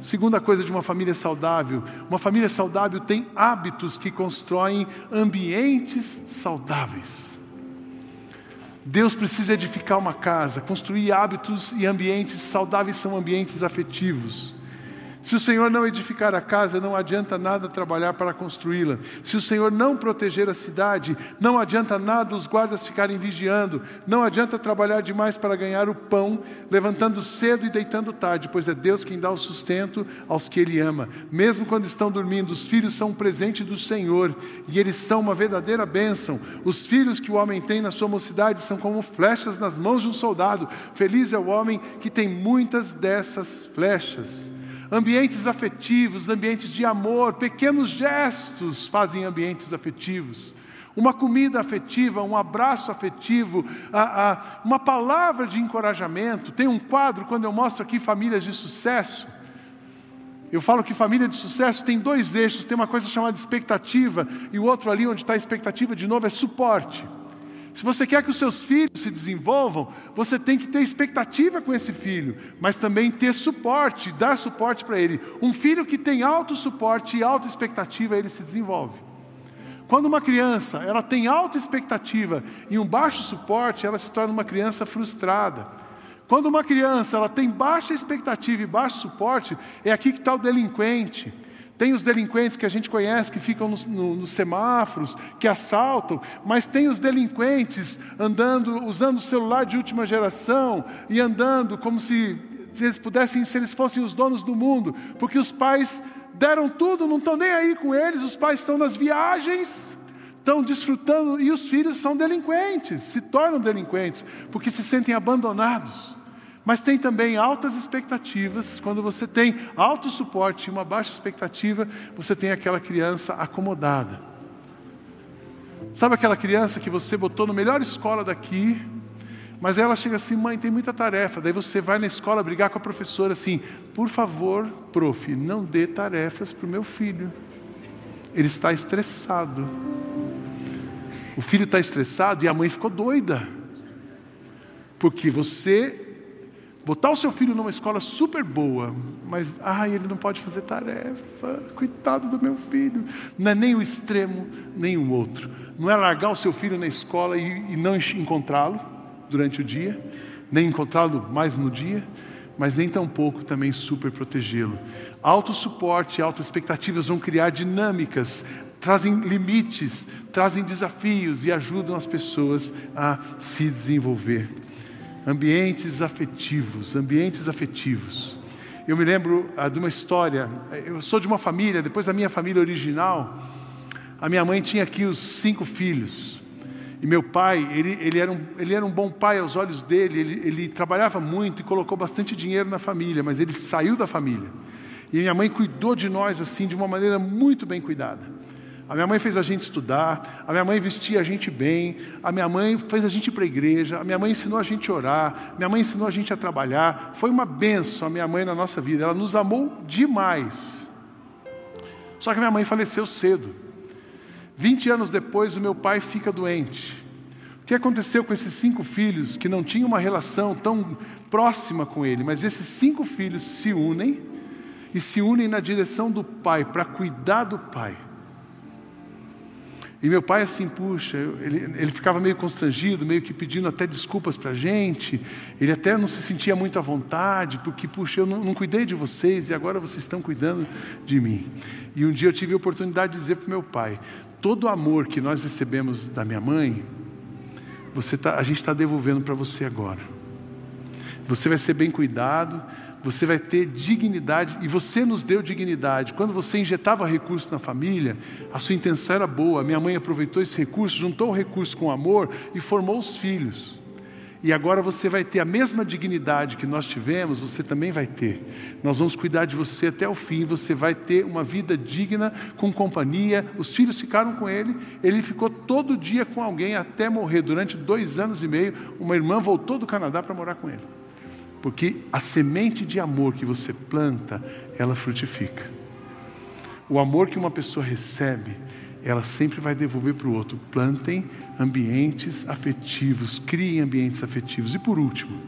Segunda coisa de uma família saudável: uma família saudável tem hábitos que constroem ambientes saudáveis. Deus precisa edificar uma casa, construir hábitos e ambientes saudáveis são ambientes afetivos. Se o Senhor não edificar a casa, não adianta nada trabalhar para construí-la. Se o Senhor não proteger a cidade, não adianta nada os guardas ficarem vigiando. Não adianta trabalhar demais para ganhar o pão, levantando cedo e deitando tarde, pois é Deus quem dá o sustento aos que Ele ama. Mesmo quando estão dormindo, os filhos são um presente do Senhor e eles são uma verdadeira bênção. Os filhos que o homem tem na sua mocidade são como flechas nas mãos de um soldado. Feliz é o homem que tem muitas dessas flechas ambientes afetivos, ambientes de amor, pequenos gestos fazem ambientes afetivos. Uma comida afetiva, um abraço afetivo, uma palavra de encorajamento. Tem um quadro, quando eu mostro aqui famílias de sucesso. Eu falo que família de sucesso tem dois eixos: tem uma coisa chamada expectativa, e o outro ali, onde está a expectativa, de novo, é suporte. Se você quer que os seus filhos se desenvolvam, você tem que ter expectativa com esse filho, mas também ter suporte, dar suporte para ele. Um filho que tem alto suporte e alta expectativa, ele se desenvolve. Quando uma criança ela tem alta expectativa e um baixo suporte, ela se torna uma criança frustrada. Quando uma criança ela tem baixa expectativa e baixo suporte, é aqui que está o delinquente. Tem os delinquentes que a gente conhece, que ficam nos, no, nos, semáforos, que assaltam, mas tem os delinquentes andando, usando o celular de última geração e andando como se, se eles pudessem, se eles fossem os donos do mundo, porque os pais deram tudo, não estão nem aí com eles, os pais estão nas viagens, estão desfrutando, e os filhos são delinquentes, se tornam delinquentes, porque se sentem abandonados. Mas tem também altas expectativas. Quando você tem alto suporte e uma baixa expectativa, você tem aquela criança acomodada. Sabe aquela criança que você botou na melhor escola daqui, mas ela chega assim, mãe, tem muita tarefa. Daí você vai na escola brigar com a professora assim: por favor, prof, não dê tarefas para o meu filho. Ele está estressado. O filho está estressado e a mãe ficou doida. Porque você Botar o seu filho numa escola super boa, mas ai, ele não pode fazer tarefa, coitado do meu filho. Não é nem o extremo, nem o outro. Não é largar o seu filho na escola e, e não encontrá-lo durante o dia, nem encontrá-lo mais no dia, mas nem tampouco também super protegê-lo. Alto suporte, altas expectativas vão criar dinâmicas, trazem limites, trazem desafios e ajudam as pessoas a se desenvolver ambientes afetivos, ambientes afetivos. Eu me lembro ah, de uma história, eu sou de uma família, depois da minha família original, a minha mãe tinha aqui os cinco filhos. E meu pai, ele, ele, era, um, ele era um bom pai aos olhos dele, ele, ele trabalhava muito e colocou bastante dinheiro na família, mas ele saiu da família. E minha mãe cuidou de nós assim, de uma maneira muito bem cuidada. A minha mãe fez a gente estudar, a minha mãe vestia a gente bem, a minha mãe fez a gente ir para a igreja, a minha mãe ensinou a gente a orar, a minha mãe ensinou a gente a trabalhar. Foi uma benção a minha mãe na nossa vida, ela nos amou demais. Só que minha mãe faleceu cedo. 20 anos depois, o meu pai fica doente. O que aconteceu com esses cinco filhos que não tinham uma relação tão próxima com ele, mas esses cinco filhos se unem e se unem na direção do pai, para cuidar do pai. E meu pai, assim, puxa, ele, ele ficava meio constrangido, meio que pedindo até desculpas para a gente. Ele até não se sentia muito à vontade, porque, puxa, eu não, não, cuidei de vocês e agora vocês estão cuidando de mim. E um dia eu tive a oportunidade de dizer para meu pai: todo o amor que nós recebemos da minha mãe, você tá, a gente está devolvendo para você agora. Você vai ser bem cuidado, você vai ter dignidade, e você nos deu dignidade. Quando você injetava recurso na família, a sua intenção era boa. Minha mãe aproveitou esse recurso, juntou o recurso com amor e formou os filhos. E agora você vai ter a mesma dignidade que nós tivemos, você também vai ter. Nós vamos cuidar de você até o fim, você vai ter uma vida digna, com companhia. Os filhos ficaram com ele, ele ficou todo dia com alguém até morrer. Durante dois anos e meio, uma irmã voltou do Canadá para morar com ele. Porque a semente de amor que você planta, ela frutifica. O amor que uma pessoa recebe, ela sempre vai devolver para o outro. Plantem ambientes afetivos, criem ambientes afetivos. E por último,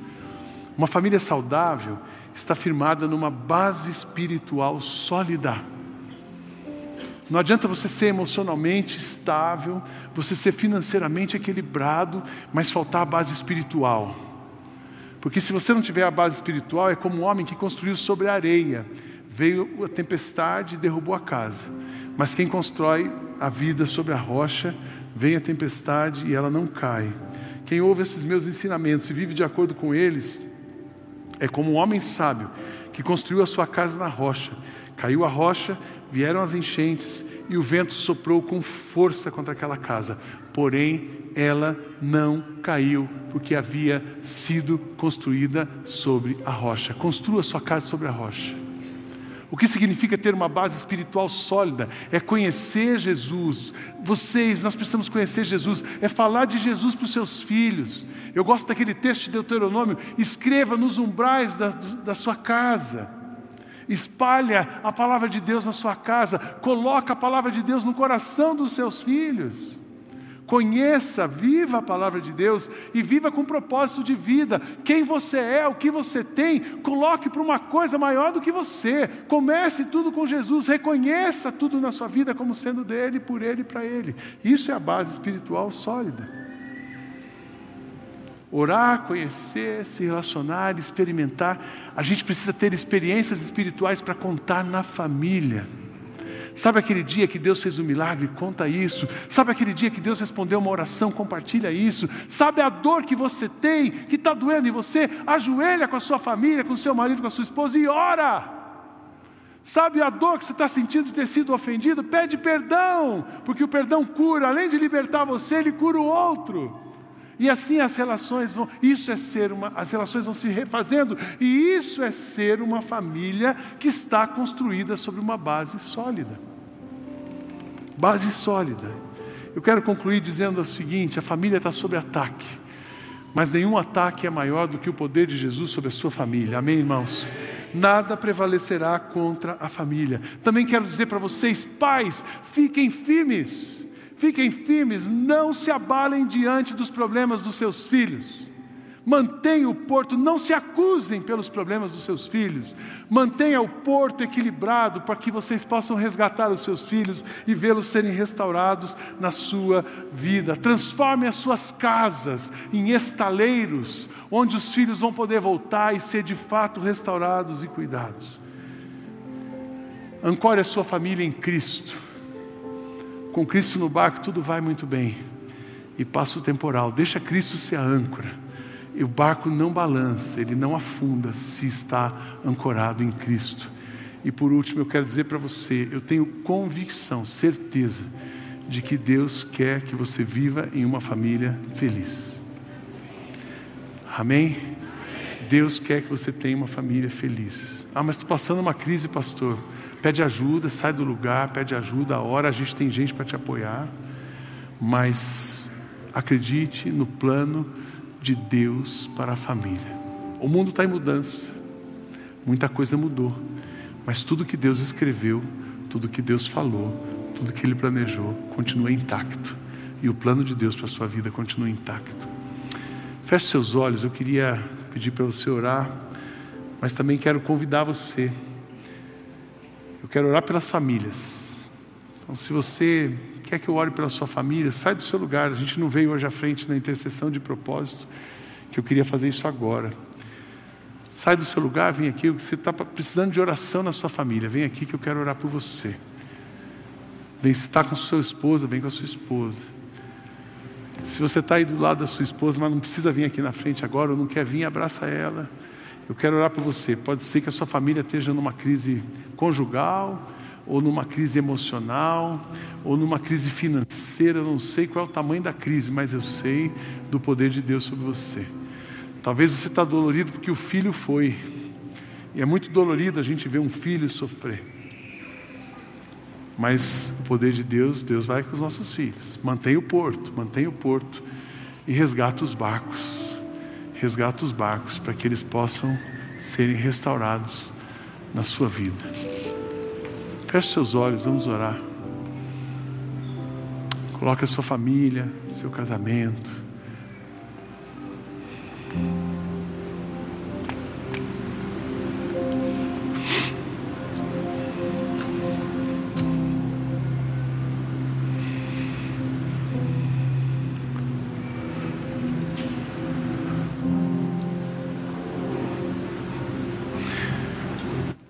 uma família saudável está firmada numa base espiritual sólida. Não adianta você ser emocionalmente estável, você ser financeiramente equilibrado, mas faltar a base espiritual. Porque se você não tiver a base espiritual, é como um homem que construiu sobre a areia. Veio a tempestade e derrubou a casa. Mas quem constrói a vida sobre a rocha, vem a tempestade e ela não cai. Quem ouve esses meus ensinamentos e vive de acordo com eles, é como um homem sábio que construiu a sua casa na rocha. Caiu a rocha, vieram as enchentes e o vento soprou com força contra aquela casa. Porém, ela não caiu, porque havia sido construída sobre a rocha. Construa sua casa sobre a rocha. O que significa ter uma base espiritual sólida? É conhecer Jesus. Vocês, nós precisamos conhecer Jesus. É falar de Jesus para os seus filhos. Eu gosto daquele texto de Deuteronômio: escreva nos umbrais da, da sua casa. Espalha a palavra de Deus na sua casa. Coloca a palavra de Deus no coração dos seus filhos. Conheça, viva a palavra de Deus e viva com propósito de vida. Quem você é, o que você tem, coloque para uma coisa maior do que você. Comece tudo com Jesus, reconheça tudo na sua vida como sendo dele, por ele e para ele. Isso é a base espiritual sólida. Orar, conhecer, se relacionar, experimentar. A gente precisa ter experiências espirituais para contar na família. Sabe aquele dia que Deus fez um milagre? Conta isso. Sabe aquele dia que Deus respondeu uma oração? Compartilha isso. Sabe a dor que você tem, que está doendo em você? Ajoelha com a sua família, com o seu marido, com a sua esposa e ora. Sabe a dor que você está sentindo de ter sido ofendido? Pede perdão, porque o perdão cura, além de libertar você, ele cura o outro. E assim as relações vão, isso é ser uma, as relações vão se refazendo, e isso é ser uma família que está construída sobre uma base sólida. Base sólida. Eu quero concluir dizendo o seguinte: a família está sob ataque, mas nenhum ataque é maior do que o poder de Jesus sobre a sua família. Amém, irmãos? Nada prevalecerá contra a família. Também quero dizer para vocês, pais, fiquem firmes Fiquem firmes, não se abalem diante dos problemas dos seus filhos. Mantenham o porto, não se acusem pelos problemas dos seus filhos. Mantenha o porto equilibrado para que vocês possam resgatar os seus filhos e vê-los serem restaurados na sua vida. Transforme as suas casas em estaleiros, onde os filhos vão poder voltar e ser de fato restaurados e cuidados. Ancore a sua família em Cristo com Cristo no barco, tudo vai muito bem. E passa o temporal. Deixa Cristo ser a âncora. E o barco não balança, ele não afunda se está ancorado em Cristo. E por último, eu quero dizer para você: eu tenho convicção, certeza, de que Deus quer que você viva em uma família feliz. Amém? Deus quer que você tenha uma família feliz. Ah, mas estou passando uma crise, pastor. Pede ajuda, sai do lugar, pede ajuda, a hora a gente tem gente para te apoiar. Mas acredite no plano de Deus para a família. O mundo está em mudança, muita coisa mudou, mas tudo que Deus escreveu, tudo que Deus falou, tudo que Ele planejou, continua intacto. E o plano de Deus para a sua vida continua intacto. Feche seus olhos, eu queria pedir para você orar, mas também quero convidar você quero orar pelas famílias. Então, se você quer que eu ore pela sua família, sai do seu lugar. A gente não veio hoje à frente na intercessão de propósito, que eu queria fazer isso agora. Sai do seu lugar, vem aqui. Você está precisando de oração na sua família, vem aqui que eu quero orar por você. Vem, se está com sua esposa, vem com a sua esposa. Se você está aí do lado da sua esposa, mas não precisa vir aqui na frente agora, ou não quer vir, abraça ela. Eu quero orar por você. Pode ser que a sua família esteja numa crise conjugal, ou numa crise emocional, ou numa crise financeira. Eu não sei qual é o tamanho da crise, mas eu sei do poder de Deus sobre você. Talvez você está dolorido porque o filho foi. E é muito dolorido a gente ver um filho sofrer. Mas o poder de Deus, Deus vai com os nossos filhos. Mantém o porto, mantém o porto e resgata os barcos. Resgata os barcos para que eles possam serem restaurados na sua vida. Feche seus olhos, vamos orar. Coloque a sua família, seu casamento.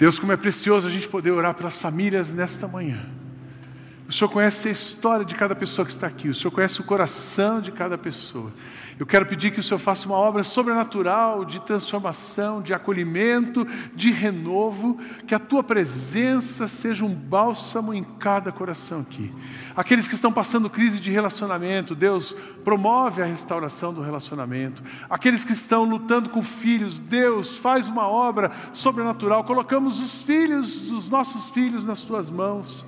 Deus, como é precioso a gente poder orar pelas famílias nesta manhã. O Senhor conhece a história de cada pessoa que está aqui, o Senhor conhece o coração de cada pessoa. Eu quero pedir que o Senhor faça uma obra sobrenatural de transformação, de acolhimento, de renovo, que a tua presença seja um bálsamo em cada coração aqui. Aqueles que estão passando crise de relacionamento, Deus promove a restauração do relacionamento. Aqueles que estão lutando com filhos, Deus faz uma obra sobrenatural. Colocamos os filhos dos nossos filhos nas tuas mãos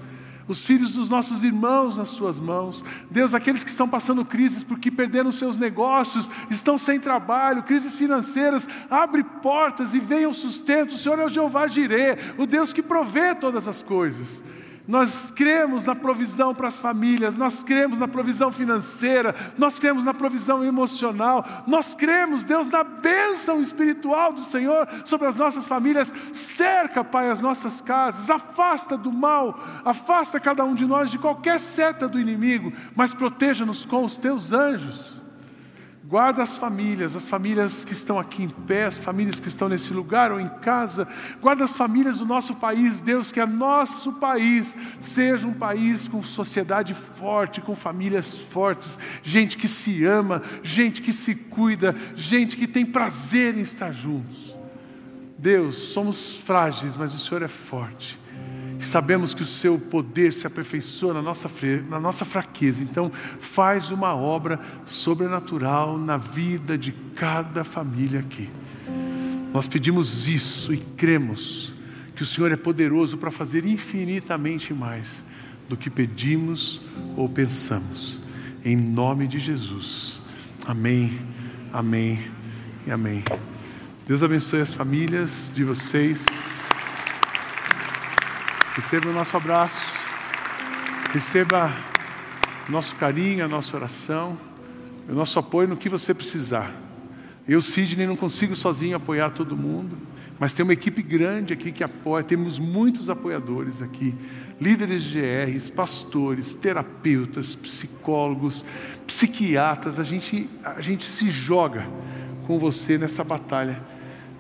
os filhos dos nossos irmãos nas tuas mãos. Deus, aqueles que estão passando crises porque perderam seus negócios, estão sem trabalho, crises financeiras, abre portas e venha o sustento. O Senhor é o Jeová Jirê, o Deus que provê todas as coisas. Nós cremos na provisão para as famílias, nós cremos na provisão financeira, nós cremos na provisão emocional, nós cremos, Deus, na bênção espiritual do Senhor sobre as nossas famílias. Cerca, Pai, as nossas casas, afasta do mal, afasta cada um de nós de qualquer seta do inimigo, mas proteja-nos com os teus anjos. Guarda as famílias, as famílias que estão aqui em pé, as famílias que estão nesse lugar ou em casa. Guarda as famílias do nosso país, Deus, que é nosso país seja um país com sociedade forte, com famílias fortes, gente que se ama, gente que se cuida, gente que tem prazer em estar juntos. Deus, somos frágeis, mas o Senhor é forte. Sabemos que o seu poder se aperfeiçoa na nossa, na nossa fraqueza. Então, faz uma obra sobrenatural na vida de cada família aqui. Nós pedimos isso e cremos que o Senhor é poderoso para fazer infinitamente mais do que pedimos ou pensamos. Em nome de Jesus. Amém, amém e amém. Deus abençoe as famílias de vocês. Receba o nosso abraço, receba nosso carinho, a nossa oração, o nosso apoio no que você precisar. Eu, Sidney, não consigo sozinho apoiar todo mundo, mas tem uma equipe grande aqui que apoia, temos muitos apoiadores aqui, líderes de GRs, pastores, terapeutas, psicólogos, psiquiatras, a gente, a gente se joga com você nessa batalha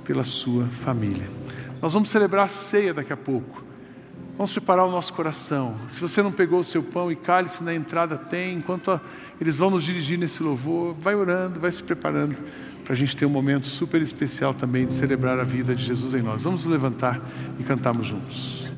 pela sua família. Nós vamos celebrar a ceia daqui a pouco. Vamos preparar o nosso coração. Se você não pegou o seu pão e cálice na entrada, tem. Enquanto eles vão nos dirigir nesse louvor, vai orando, vai se preparando para a gente ter um momento super especial também de celebrar a vida de Jesus em nós. Vamos levantar e cantarmos juntos.